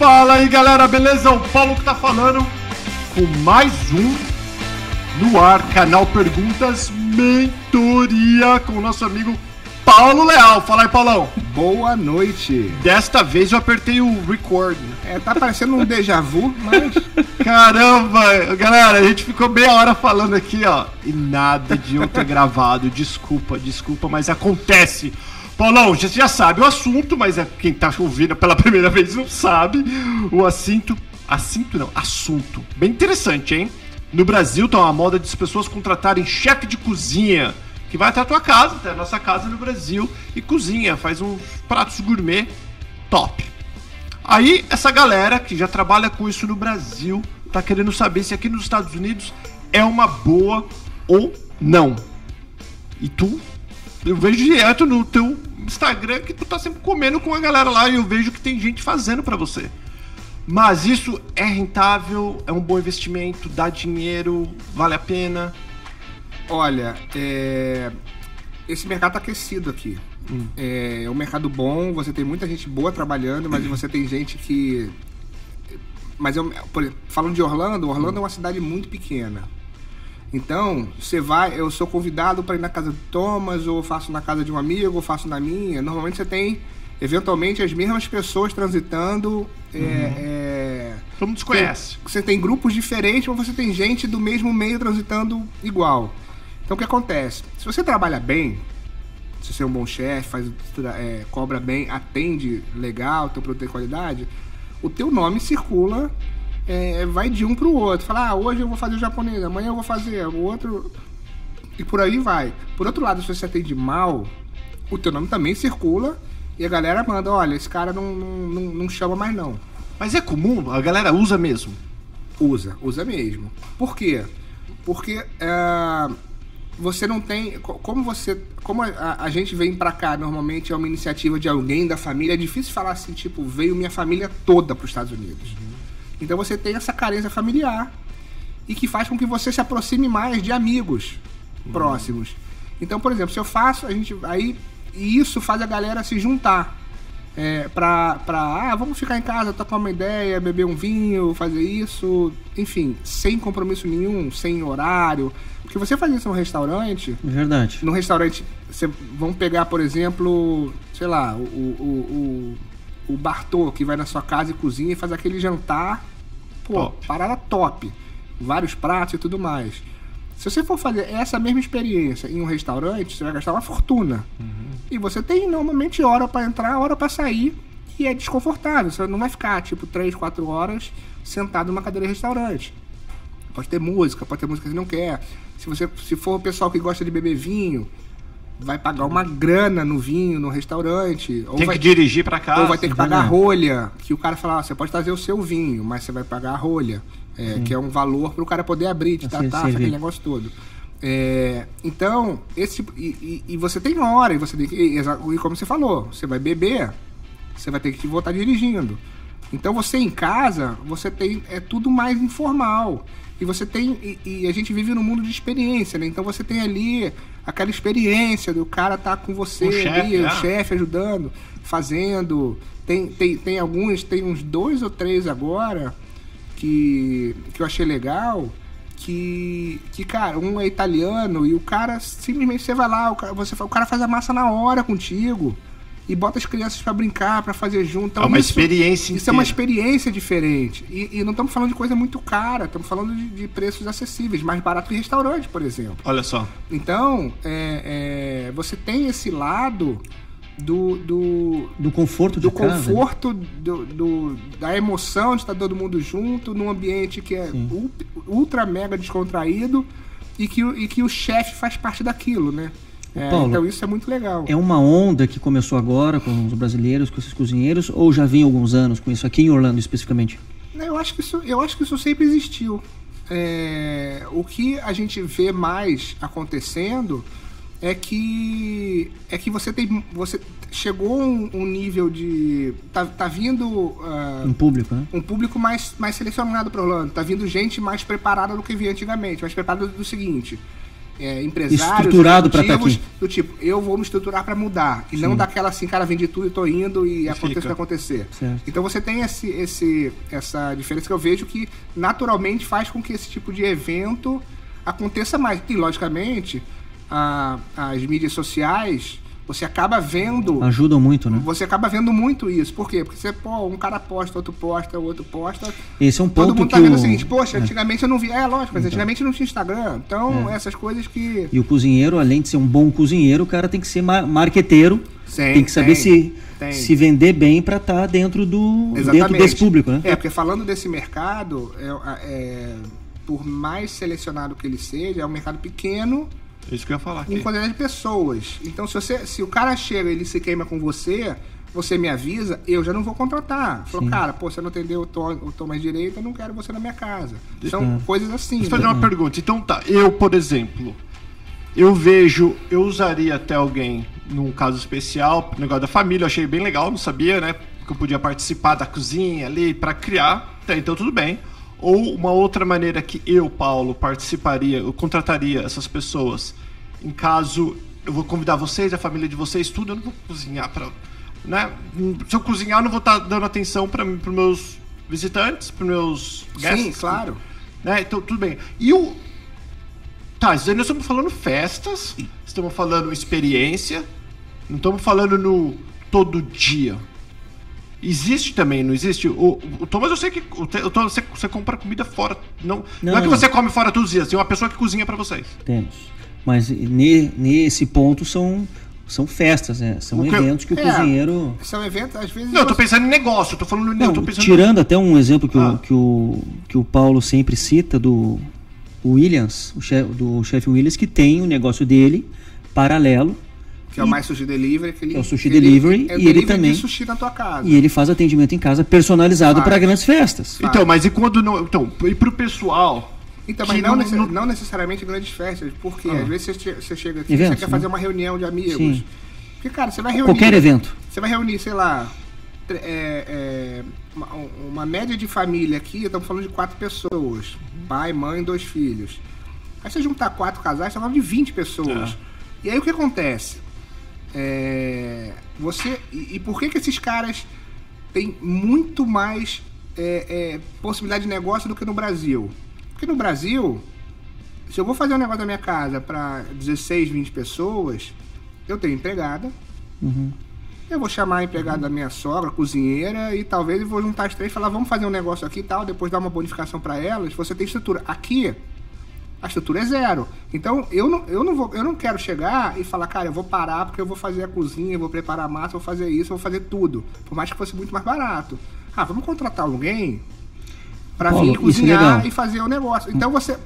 Fala aí galera, beleza? O Paulo que tá falando com mais um no ar, canal Perguntas Mentoria com o nosso amigo Paulo Leal. Fala aí, Paulão. Boa noite. Desta vez eu apertei o record. É, tá parecendo um déjà vu, mas. Caramba, galera, a gente ficou meia hora falando aqui, ó, e nada de eu ter gravado. Desculpa, desculpa, mas acontece. Paulão, você já sabe o assunto, mas é quem tá ouvindo pela primeira vez não sabe. O assunto. Assunto não, assunto. Bem interessante, hein? No Brasil tá uma moda de as pessoas contratarem chefe de cozinha, que vai até a tua casa, até a nossa casa no Brasil, e cozinha, faz uns pratos gourmet top. Aí, essa galera que já trabalha com isso no Brasil tá querendo saber se aqui nos Estados Unidos é uma boa ou não. E tu, eu vejo direto no teu Instagram que tu tá sempre comendo com a galera lá e eu vejo que tem gente fazendo para você. Mas isso é rentável, é um bom investimento, dá dinheiro, vale a pena. Olha, é... esse mercado tá aquecido aqui. Hum. É... é um mercado bom, você tem muita gente boa trabalhando, mas você tem gente que. Mas eu, por exemplo, falando de Orlando, Orlando hum. é uma cidade muito pequena. Então, você vai, eu sou convidado para ir na casa do Thomas, ou faço na casa de um amigo, ou faço na minha. Normalmente você tem, eventualmente, as mesmas pessoas transitando. É, uhum. É, Todo mundo se conhece. Você tem grupos diferentes, mas você tem gente do mesmo meio transitando igual. Então, o que acontece? Se você trabalha bem, se você é um bom chefe, faz, é, cobra bem, atende legal, teu produto tem qualidade, o teu nome circula é, vai de um para o outro. Falar, ah, hoje eu vou fazer o japonês, amanhã eu vou fazer o outro. E por aí vai. Por outro lado, se você atende mal, o teu nome também circula e a galera manda, olha, esse cara não, não, não, não chama mais não. Mas é comum? A galera usa mesmo? Usa, usa mesmo. Por quê? Porque é, você não tem. Como você. Como a, a gente vem para cá, normalmente é uma iniciativa de alguém da família, é difícil falar assim, tipo, veio minha família toda para os Estados Unidos. Uhum. Então você tem essa carência familiar e que faz com que você se aproxime mais de amigos uhum. próximos. Então, por exemplo, se eu faço, a gente aí e isso faz a galera se juntar é, pra, pra, ah, vamos ficar em casa, tocar uma ideia, beber um vinho, fazer isso, enfim, sem compromisso nenhum, sem horário. Porque você faz isso num restaurante. Verdade. No restaurante, você, vamos pegar, por exemplo, sei lá, o, o, o, o Bartô, que vai na sua casa e cozinha e faz aquele jantar Pô, top. parada top. Vários pratos e tudo mais. Se você for fazer essa mesma experiência em um restaurante, você vai gastar uma fortuna. Uhum. E você tem normalmente hora para entrar, hora para sair. E é desconfortável. Você não vai ficar, tipo, 3, 4 horas sentado numa cadeira de restaurante. Pode ter música, pode ter música que você não quer. Se você se for o pessoal que gosta de beber vinho, vai pagar uma grana no vinho, no restaurante. Tem vai, que dirigir para casa. Ou vai ter que pagar a rolha. Que o cara fala, ah, você pode trazer o seu vinho, mas você vai pagar a rolha. É, que é um valor para o cara poder abrir, te dar taxa, aquele negócio todo. É, então, esse tipo, e, e, e, você tem hora, e você tem que. E, e como você falou, você vai beber, você vai ter que voltar dirigindo. Então você em casa, você tem. É tudo mais informal. E você tem. E, e, a gente vive num mundo de experiência, né? Então você tem ali aquela experiência do cara tá com você o ali, é. o chefe ajudando, fazendo. Tem, tem, tem alguns, tem uns dois ou três agora que, que eu achei legal. Que, que, cara, um é italiano e o cara simplesmente você vai lá, o cara, você, o cara faz a massa na hora contigo e bota as crianças para brincar, para fazer junto. Então, é uma isso, experiência Isso inteira. é uma experiência diferente. E, e não estamos falando de coisa muito cara, estamos falando de, de, preços acessíveis, mais barato que restaurante, por exemplo. Olha só. Então, é, é, você tem esse lado do, do, do conforto do conforto do, do, da emoção de estar todo mundo junto num ambiente que é ultra mega descontraído e que, e que o chefe faz parte daquilo, né? É, Paulo, então isso é muito legal. É uma onda que começou agora com os brasileiros, com esses cozinheiros, ou já vem alguns anos com isso aqui em Orlando especificamente? Eu acho que isso, eu acho que isso sempre existiu. É, o que a gente vê mais acontecendo é que é que você tem você chegou um, um nível de tá, tá vindo uh, um público né? um público mais mais selecionado para Orlando tá vindo gente mais preparada do que via antigamente mais preparada do seguinte é, empresários estruturado para estar tá aqui. do tipo, eu vou me estruturar para mudar e Sim. não daquela assim, cara, vendi tudo e tô indo e, e acontece o que acontecer. Certo. Então você tem esse, esse, essa diferença que eu vejo que naturalmente faz com que esse tipo de evento aconteça mais. E logicamente, a, as mídias sociais você acaba vendo. Ajudam muito, né? Você acaba vendo muito isso. Por quê? Porque você, pô, um cara posta, outro posta, outro posta. Esse é um ponto Todo mundo tá vendo o... o seguinte, poxa, é. antigamente eu não via. É lógico, mas então. antigamente não tinha Instagram. Então, é. essas coisas que. E o cozinheiro, além de ser um bom cozinheiro, o cara tem que ser marqueteiro. Sim, tem que saber tem, se, tem. se vender bem para estar tá dentro do dentro desse público, né? É, porque falando desse mercado, é, é, por mais selecionado que ele seja, é um mercado pequeno isso que eu ia falar. Aqui. Em quantidade de pessoas. Então, se, você, se o cara chega e ele se queima com você, você me avisa, eu já não vou contratar. Falou, cara, pô, você não atendeu o tom, o tom mais direito, eu não quero você na minha casa. São é. coisas assim. Deixa eu fazer né? uma pergunta. Então, tá, eu, por exemplo, eu vejo, eu usaria até alguém num caso especial, negócio da família, eu achei bem legal, não sabia, né? Que eu podia participar da cozinha ali para criar, então tudo bem. Ou uma outra maneira que eu, Paulo, participaria, eu contrataria essas pessoas, em caso eu vou convidar vocês, a família de vocês, tudo, eu não vou cozinhar para. Né? Se eu cozinhar, eu não vou estar tá dando atenção para os meus visitantes, para meus guests. Sim, claro. Né? Então, tudo bem. E o. Tá, nós estamos falando festas, estamos falando experiência, não estamos falando no todo dia. Existe também, não existe? O, o Thomas, eu sei que o, o Thomas, você, você compra comida fora. Não, não, não é que você come fora todos os dias, tem uma pessoa que cozinha para vocês. Temos. Mas ne, nesse ponto são, são festas, né? São que, eventos que o é, cozinheiro. São eventos, às vezes. Não, eu tô pensando em negócio, eu tô falando não, tô pensando Tirando até um exemplo que, ah. o, que, o, que o Paulo sempre cita do Williams, o chefe, do chefe Williams, que tem o negócio dele paralelo que é o mais sushi delivery. Que ele, é o sushi delivery ele, é e ele também. sushi na tua casa. E ele faz atendimento em casa personalizado para grandes festas. Faz. Então, mas e quando não. Então, e pro pessoal. Então, mas não, não, não, necessariamente grandes festas, porque ah. às vezes você, você chega aqui e você quer fazer uma reunião de amigos. Sim. Porque, cara, você vai reunir. Qualquer evento. Você vai reunir, sei lá, é, é, uma, uma, média de família aqui, estamos falando de quatro pessoas: pai, mãe, dois filhos. Aí você juntar quatro casais, você tá falando de 20 pessoas. É. E aí o que acontece? É, você e, e, por que que esses caras têm muito mais é, é, possibilidade de negócio do que no Brasil? Porque no Brasil, se eu vou fazer um negócio na minha casa para 16, 20 pessoas, eu tenho empregada. Uhum. Eu vou chamar a empregada da minha sogra, cozinheira, e talvez eu vou juntar as três e falar, vamos fazer um negócio aqui e tal, depois dar uma bonificação para elas. Você tem estrutura. Aqui, a estrutura é zero. Então eu não, eu não vou, eu não quero chegar e falar, cara, eu vou parar porque eu vou fazer a cozinha, eu vou preparar a massa, vou fazer isso, eu vou fazer tudo. Por mais que fosse muito mais barato. Ah, vamos contratar alguém para vir cozinhar e fazer o negócio. Então você,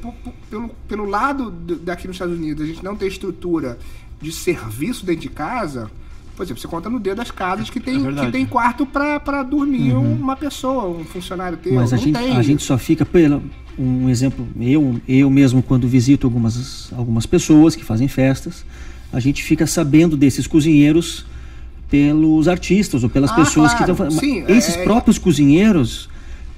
pelo, pelo lado daqui nos Estados Unidos, a gente não tem estrutura de serviço dentro de casa. Por exemplo, você conta no dedo as casas que tem, é que tem quarto para dormir uhum. uma pessoa, um funcionário teu. Mas a, gente, a gente só fica pela, um exemplo, eu, eu mesmo quando visito algumas, algumas pessoas que fazem festas, a gente fica sabendo desses cozinheiros pelos artistas ou pelas ah, pessoas claro. que estão fazendo. Esses é, próprios cozinheiros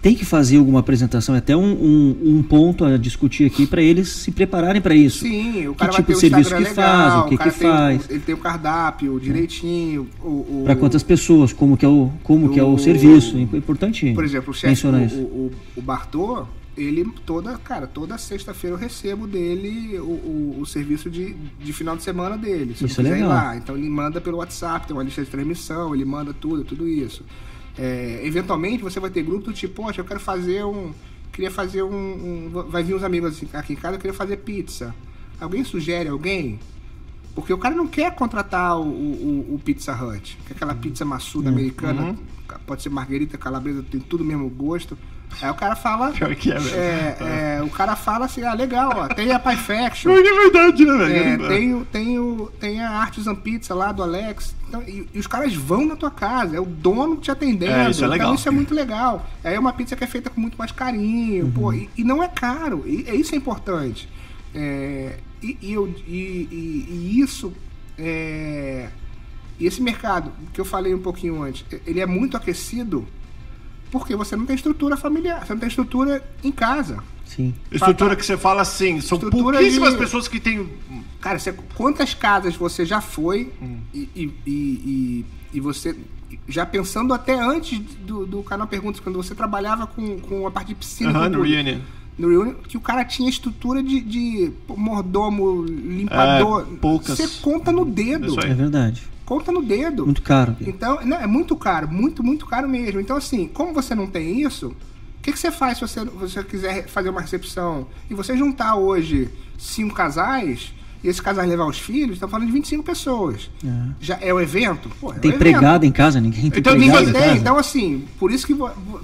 têm que fazer alguma apresentação, é até um, um, um ponto a discutir aqui para eles se prepararem para isso. Sim, o cara que tipo de serviço que legal, faz, o que, que faz. ele tem o cardápio direitinho. O, o para quantas pessoas, como que é o, como o, que é o serviço. É importante Por exemplo, o chefe, o, o, o Bartô, ele toda, cara, toda sexta-feira eu recebo dele o, o, o, serviço de, de final de semana dele. Se isso é legal. lá. Então ele manda pelo WhatsApp, tem uma lista de transmissão, ele manda tudo, tudo isso. É, eventualmente você vai ter grupo do tipo, poxa, eu quero fazer um. Queria fazer um. um vai vir uns amigos assim, aqui em casa, eu queria fazer pizza. Alguém sugere alguém? Porque o cara não quer contratar o, o, o Pizza Hut, que é aquela pizza maçuda uhum. americana, uhum. pode ser margarita, calabresa, tem tudo o mesmo gosto. Aí o cara fala. Pior que é, mesmo. É, é, o cara fala assim, ah, legal, ó, tem a Pie Faction. é verdade, né, velho? É, tem, tem, tem a Artisan Pizza lá do Alex. Então, e, e, os caras vão na tua casa, é o dono te atendendo. É, isso é legal. Então isso é muito legal. Aí é uma pizza que é feita com muito mais carinho, uhum. pô, e, e, não é caro. E, isso é importante. É, e, eu, e, isso. É, e esse mercado, que eu falei um pouquinho antes, ele é muito aquecido Porque você não tem estrutura familiar, você não tem estrutura em casa. Sim. Estrutura que você fala assim, são Estrutura pouquíssimas de- pessoas que têm. Cara, você- quantas casas você já foi e, e, e, e- e você. Já pensando até antes do, do canal Perguntas, quando você trabalhava com, com a parte de piscina. Aham, com no. Reunion. no Reunion, que o cara tinha estrutura de, de mordomo, limpador. É, poucas. Você conta no dedo. Isso aí. É verdade. Conta no dedo. Muito caro. Então, não, é muito caro, muito, muito caro mesmo. Então, assim, como você não tem isso, o que, que você faz se você, você quiser fazer uma recepção e você juntar hoje cinco casais e esses casais levar os filhos, estamos falando de 25 pessoas. É. Já é o evento? Pô, é Tem empregado em casa, ninguém tem Então, ninguém em Tem, casa. então assim, por isso que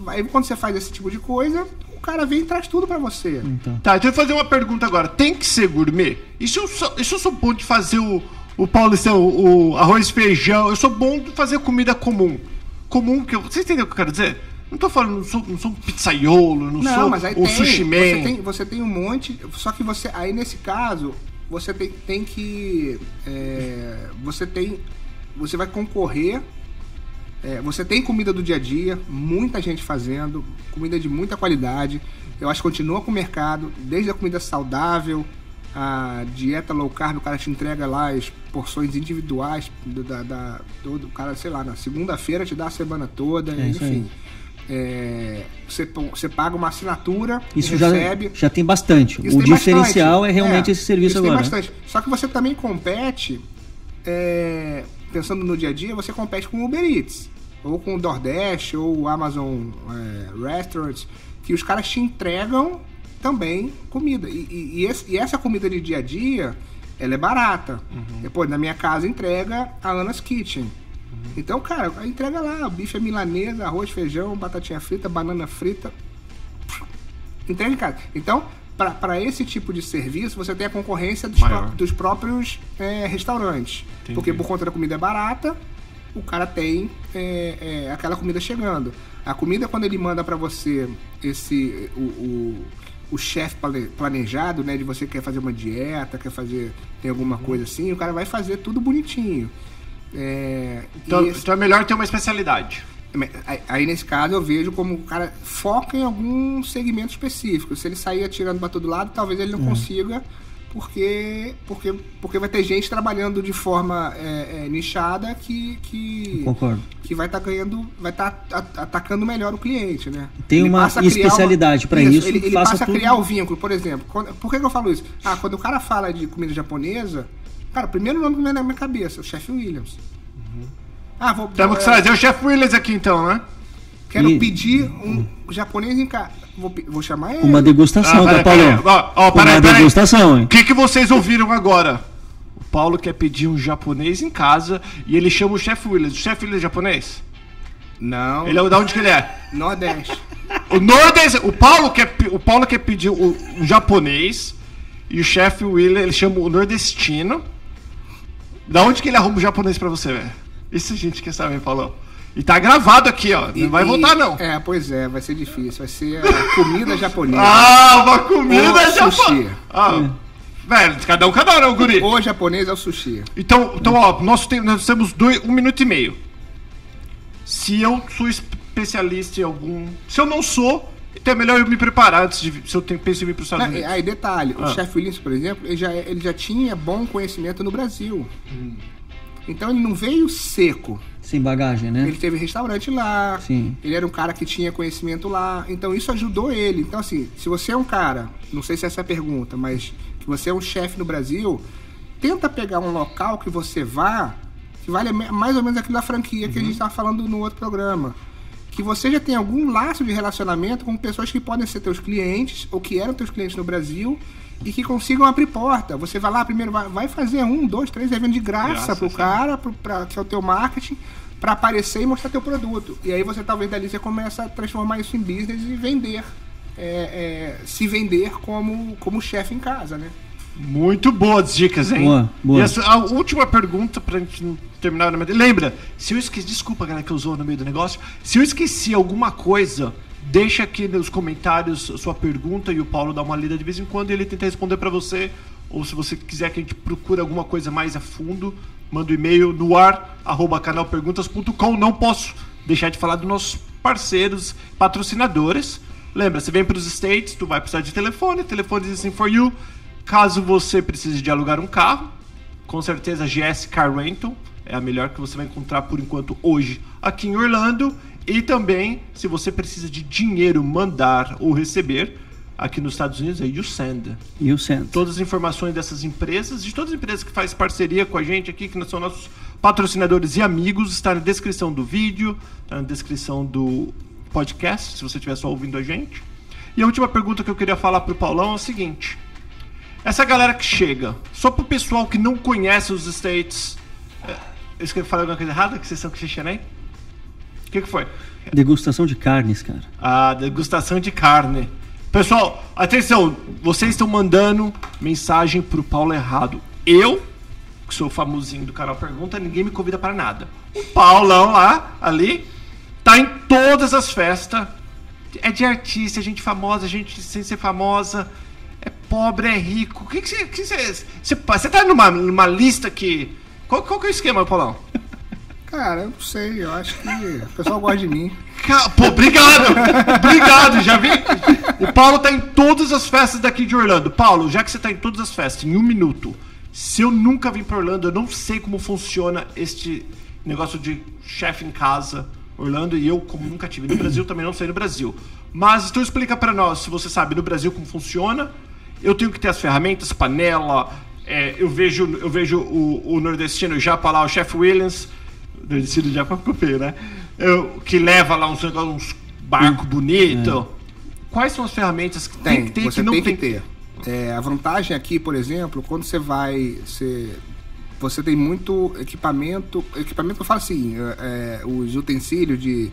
aí quando você faz esse tipo de coisa, o cara vem e traz tudo pra você. Então. Tá, então eu vou fazer uma pergunta agora. Tem que ser gourmet? E se eu sou, se eu sou bom de fazer o, o paulistão, o, arroz e feijão? Eu sou bom de fazer comida comum. Comum que eu. Vocês entendem o que eu quero dizer? Não tô falando, não sou, não sou um pizzaiolo, não, Não, sou mas aí um tem, sushi man. você tem. Você tem um monte. Só que você. Aí nesse caso, você tem, tem que. é, você tem. Você vai concorrer. é, você tem comida do dia a dia, muita gente fazendo, comida de muita qualidade. Eu acho que continua com o mercado, desde a comida saudável, a dieta low carb, o cara te entrega lá as porções individuais do, da, da- todo, o cara, sei lá, na segunda-feira te dá a semana toda, É enfim. É, você, você paga uma assinatura, Isso já, recebe. já tem bastante. Isso o tem diferencial bastante. é realmente esse serviço agora. Tem bastante. Só que você também compete, é, pensando no dia a dia, você compete com o Uber Eats, ou com o DoorDash, ou o Amazon é, Restaurants, que os caras te entregam também comida. E, e- e esse- e essa comida de dia a dia, ela é barata. Depois, na minha casa, entrega a Ana's Kitchen. Então, cara, entrega lá, bife é milanesa, arroz, feijão, batatinha frita, banana frita, entrega em casa. Então, para esse tipo de serviço, você tem a concorrência dos, pró- dos próprios é, restaurantes. Entendi. Porque por conta da comida barata, o cara tem é, é, aquela comida chegando. A comida, quando ele manda para você esse o, o, o chefe plane- planejado, né? De você quer fazer uma dieta, quer fazer tem alguma coisa assim, o cara vai fazer tudo bonitinho. É, Então, esse- então é melhor ter uma especialidade. Aí, nesse caso eu vejo como o cara foca em algum segmento específico. Se ele sair atirando para todo lado, talvez ele não Hum. consiga, porque, porque, porque vai ter gente trabalhando de forma é, é, nichada que, que, Concordo. que vai estar ganhando, vai estar atacando melhor o cliente, né? Tem Ele uma especialidade pra isso, Ele, ele faça passa a tudo. criar o vínculo, por exemplo. quando- por que, que eu falo isso? Ah, quando o cara fala de comida japonesa, cara, o primeiro nome que vem na minha cabeça, o chefe Williams. Ah, vou. Temos que é, trazer o Chef Willis aqui então, né? Quero E- pedir um japonês em casa. Vou, vou chamar ele. Uma degustação, Ah, tá, Paulo? Ó, ó, peraí, Uma peraí. degustação, O hein? que, que vocês ouviram agora? O Paulo quer pedir um japonês em casa e ele chama o Chef Willis. O Chef Willis é japonês? Não. Ele é da onde que ele é? Nordeste. O Nordeste, o Paulo quer, o Paulo quer pedir o, um japonês e o chefe William, ele chama o nordestino. Da onde que ele arruma o japonês pra você, velho? Isso a gente quer saber, Paulo. E tá gravado aqui, ó. Não vai E- voltar, não. É, pois é, vai ser difícil. Vai ser a comida japonesa. Ah, uma comida japonesa. sushi. Ah, velho, cada um, cada um, né, guri? O japonês é o sushi. Então, então ó, nós, tem, nós temos dois, um minuto e meio. Se eu sou especialista em algum. Se eu não sou, então é melhor eu me preparar antes de. Se eu tenho, penso em vir para os Estados Não, Unidos. aí, detalhe, Ah. o chefe Williams, por exemplo, ele já, ele já tinha bom conhecimento no Brasil. Hum. Então ele não veio seco. Sem bagagem, né? Ele teve restaurante lá. Sim. Ele era um cara que tinha conhecimento lá. Então isso ajudou ele. Então, assim, se você é um cara, não sei se essa é a pergunta, mas que você é um chefe no Brasil, tenta pegar um local que você vá, que vale mais ou menos aquilo da franquia que a gente estava falando no outro programa. Que você já tem algum laço de relacionamento com pessoas que podem ser teus clientes, ou que eram teus clientes no Brasil, e que consigam abrir porta. Você vai lá primeiro, vai, fazer um, dois, três eventos de graça, Graça, pro sim. cara, pro, pra, que é o teu marketing, para aparecer e mostrar teu produto. E aí você talvez dali você começa a transformar isso em business e vender. é, é, se vender como, como chefe em casa, né? Muito boas dicas, hein? Boa, boa. E essa- a última pergunta pra gente terminar. Lembra, se eu esqueci. Desculpa, galera, que eu usou no meio do negócio. Se eu esqueci alguma coisa, deixa aqui nos comentários a sua pergunta e o Paulo dá uma lida de vez em quando e ele tenta responder pra você. Ou se você quiser que a gente procure alguma coisa mais a fundo, manda um e-mail no ar, arroba canalperguntas.com. Não posso deixar de falar do nosso parceiros, patrocinadores. Lembra, você vem para os States, tu vai precisar de telefone, telefone assim for you. Caso você precise de alugar um carro, com certeza GS Car Rental é a melhor que você vai encontrar por enquanto hoje aqui em Orlando. E também, se você precisa de dinheiro mandar ou receber, aqui nos Estados Unidos é YouSend. YouSend. Todas as informações dessas empresas, de todas as empresas que fazem parceria com a gente aqui, que são nossos patrocinadores e amigos, está na descrição do vídeo, está na descrição do podcast, se você estiver só ouvindo a gente. E a última pergunta que eu queria falar para o Paulão é o seguinte. Essa galera que chega, só para o pessoal que não conhece os States... É, eu escrevi falar alguma coisa errada? Que vocês são que O que, que foi? Degustação de carnes, cara. Ah, degustação de carne. Pessoal, atenção, vocês estão mandando mensagem pro Paulo errado. Eu, que sou famosinho do canal Pergunta, ninguém me convida para nada. O Paulão lá, ali, tá em todas as festas. É de artista, é gente famosa, gente sem ser famosa. É pobre, é rico. O que, você, você tá numa, numa lista que. Qual, qual que é o esquema, Paulão? Cara, eu não sei, eu acho que o pessoal gosta de mim. Pô, obrigado! obrigado, já vi. O Paulo tá em todas as festas daqui de Orlando. Paulo, já que você tá em todas as festas, em um minuto, se eu nunca vim pra Orlando, eu não sei como funciona este negócio de chefe em casa, Orlando, e eu, como nunca tive no Brasil, também não sei no Brasil. Mas então explica para nós, se você sabe no Brasil como funciona. Eu tenho que ter as ferramentas, panela. É, eu vejo, eu vejo o, o nordestino já lá, o Chef Williams Nordestino já para comer, né? Eu, que leva lá uns, uns barcos bonitos. É. Quais são as ferramentas que tem, tem que ter você que não tem, tem que ter? É, a vantagem aqui, por exemplo, quando você vai. Você, você tem muito equipamento. Equipamento que eu falo assim, é, é, os utensílios de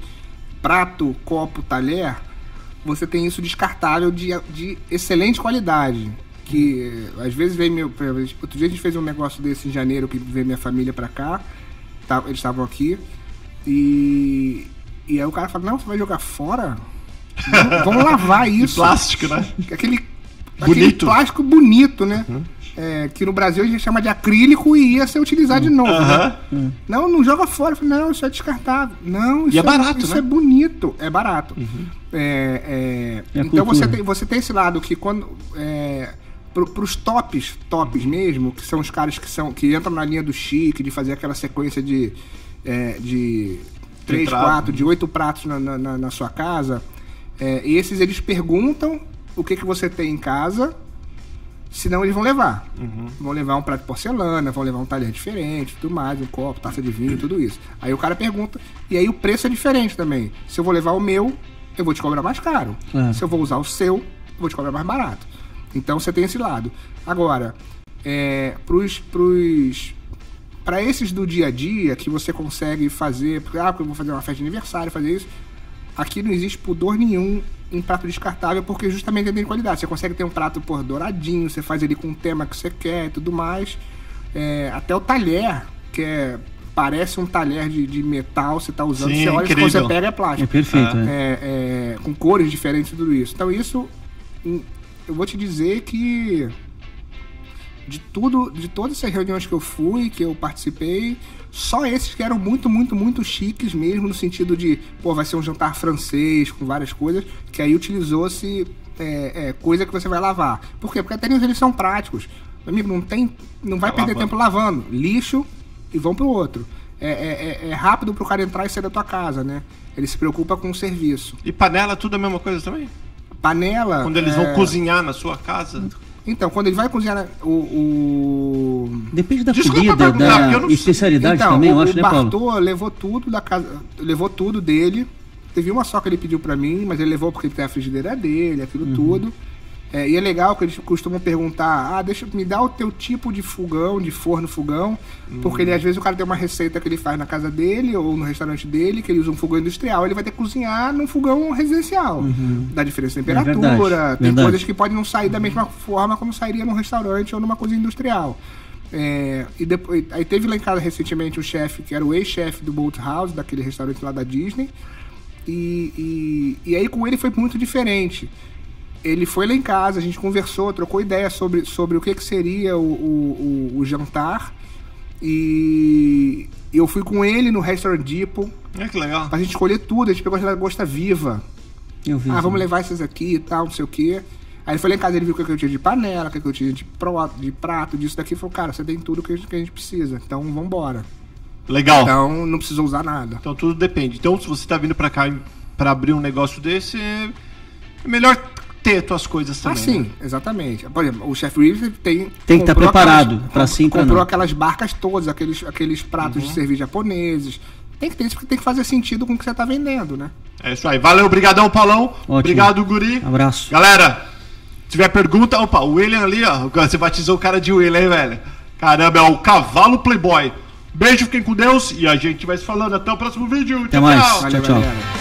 prato, copo, talher, você tem isso descartável de, de excelente qualidade. Que às vezes vem meu. Outro dia a gente fez um negócio desse em janeiro que veio minha família para cá eles estavam aqui. E, e aí o cara fala, não, você vai jogar fora? Não, vamos lavar isso. De plástico, né? Aquele, aquele plástico bonito, né? Uhum. É, que no Brasil a gente chama de acrílico e ia ser utilizado uhum. de novo. Uhum. Né? Não, não joga fora. Falei, não, isso é descartável. Não, isso, e é, barato, isso né? é bonito. É barato. Uhum. É, é, então você tem, você tem esse lado que quando. Para os tops, tops mesmo, que são os caras que são que entram na linha do chique, de fazer aquela sequência de, é, de três, quatro, de oito pratos na, na, na sua casa, é, esses eles perguntam o que, que você tem em casa, senão eles vão levar. Uhum. Vão levar um prato de porcelana, vão levar um talher diferente, tudo mais, um copo, taça de vinho, tudo isso. Aí o cara pergunta, e aí o preço é diferente também. Se eu vou levar o meu, eu vou te cobrar mais caro. É. Se eu vou usar o seu, eu vou te cobrar mais barato. Então você tem esse lado. Agora, é, pros, pros, para esses do dia a dia que você consegue fazer, porque, ah, porque eu vou fazer uma festa de aniversário, fazer isso, aqui não existe pudor nenhum em prato descartável, porque justamente tem qualidade. Você consegue ter um prato por douradinho, você faz ele com o tema que você quer e tudo mais. É, até o talher, que é parece um talher de, de metal, você está usando, Sim, você olha, quando você pega é plástico. É perfeito. É. É, é, com cores diferentes e tudo isso. Então isso eu vou te dizer que de tudo, de todas essas reuniões que eu fui, que eu participei, só esses que eram muito, muito, muito chiques mesmo, no sentido de, pô, vai ser um jantar francês com várias coisas, que aí utilizou-se é, é, coisa que você vai lavar. Por quê? Porque até eles são práticos. Meu amigo, não tem. Não vai tá perder lavando. tempo lavando. Lixo e vão pro outro. É, é, é, é rápido pro cara entrar e sair da tua casa, né? Ele se preocupa com o serviço. E panela, tudo a mesma coisa também? Panela. Quando eles é... vão cozinhar na sua casa. Então, quando ele vai cozinhar o. o... Depende da Desculpa comida, da não... especialidade então, também, o, eu acho, o né, Paulo? levou tudo da casa. Levou tudo dele. Teve uma só que ele pediu para mim, mas ele levou porque ele tem a frigideira dele, aquilo uhum. tudo. É, e é legal que eles costumam perguntar: ah, deixa me dá o teu tipo de fogão, de forno fogão, uhum. porque ele, às vezes o cara tem uma receita que ele faz na casa dele ou no restaurante dele, que ele usa um fogão industrial, ele vai ter que cozinhar num fogão residencial. Uhum. Dá diferença de é temperatura, é verdade, tem verdade. coisas que podem não sair da mesma forma como sairia num restaurante ou numa cozinha industrial. É, e depois, aí teve lá em casa recentemente um chefe que era o ex-chefe do Boat House, daquele restaurante lá da Disney. E, e, e aí com ele foi muito diferente ele foi lá em casa, a gente conversou, trocou ideia sobre, sobre o que, que seria o, o, o, o jantar. E eu fui com ele no Restaurant Depot. É que legal. Pra gente escolher tudo. A gente pegou as lagosta viva. Eu vi. Ah, vamos levar essas aqui e tal, não sei o quê. Aí ele foi lá em casa, ele viu o que eu tinha de panela, o que eu tinha de, pro, de prato, disso daqui. Falou, cara, você tem tudo que a gente, que a gente precisa. Então, vambora. Legal. Então, não precisa usar nada. Então tudo depende. Então, se você tá vindo pra cá pra abrir um negócio desse, é melhor ter tuas coisas Ah, também. sim, né? exatamente. Por exemplo, o Chef Reeves tem. Tem que estar comprou preparado pra sim, Comprou não. aquelas barcas todas, aqueles, aqueles pratos de serviço japoneses. Tem que ter isso porque tem que fazer sentido com o que você tá vendendo, né? É isso aí. Valeu, obrigadão, Paulão. Obrigado, Guri. Abraço. Galera, se tiver pergunta, opa, o William ali, ó. Você batizou o cara de William, hein, velho? Caramba, é o cavalo Playboy. Beijo, fiquem com Deus e a gente vai se falando. Até o próximo vídeo. Até mais. Valeu, Tchau, tchau.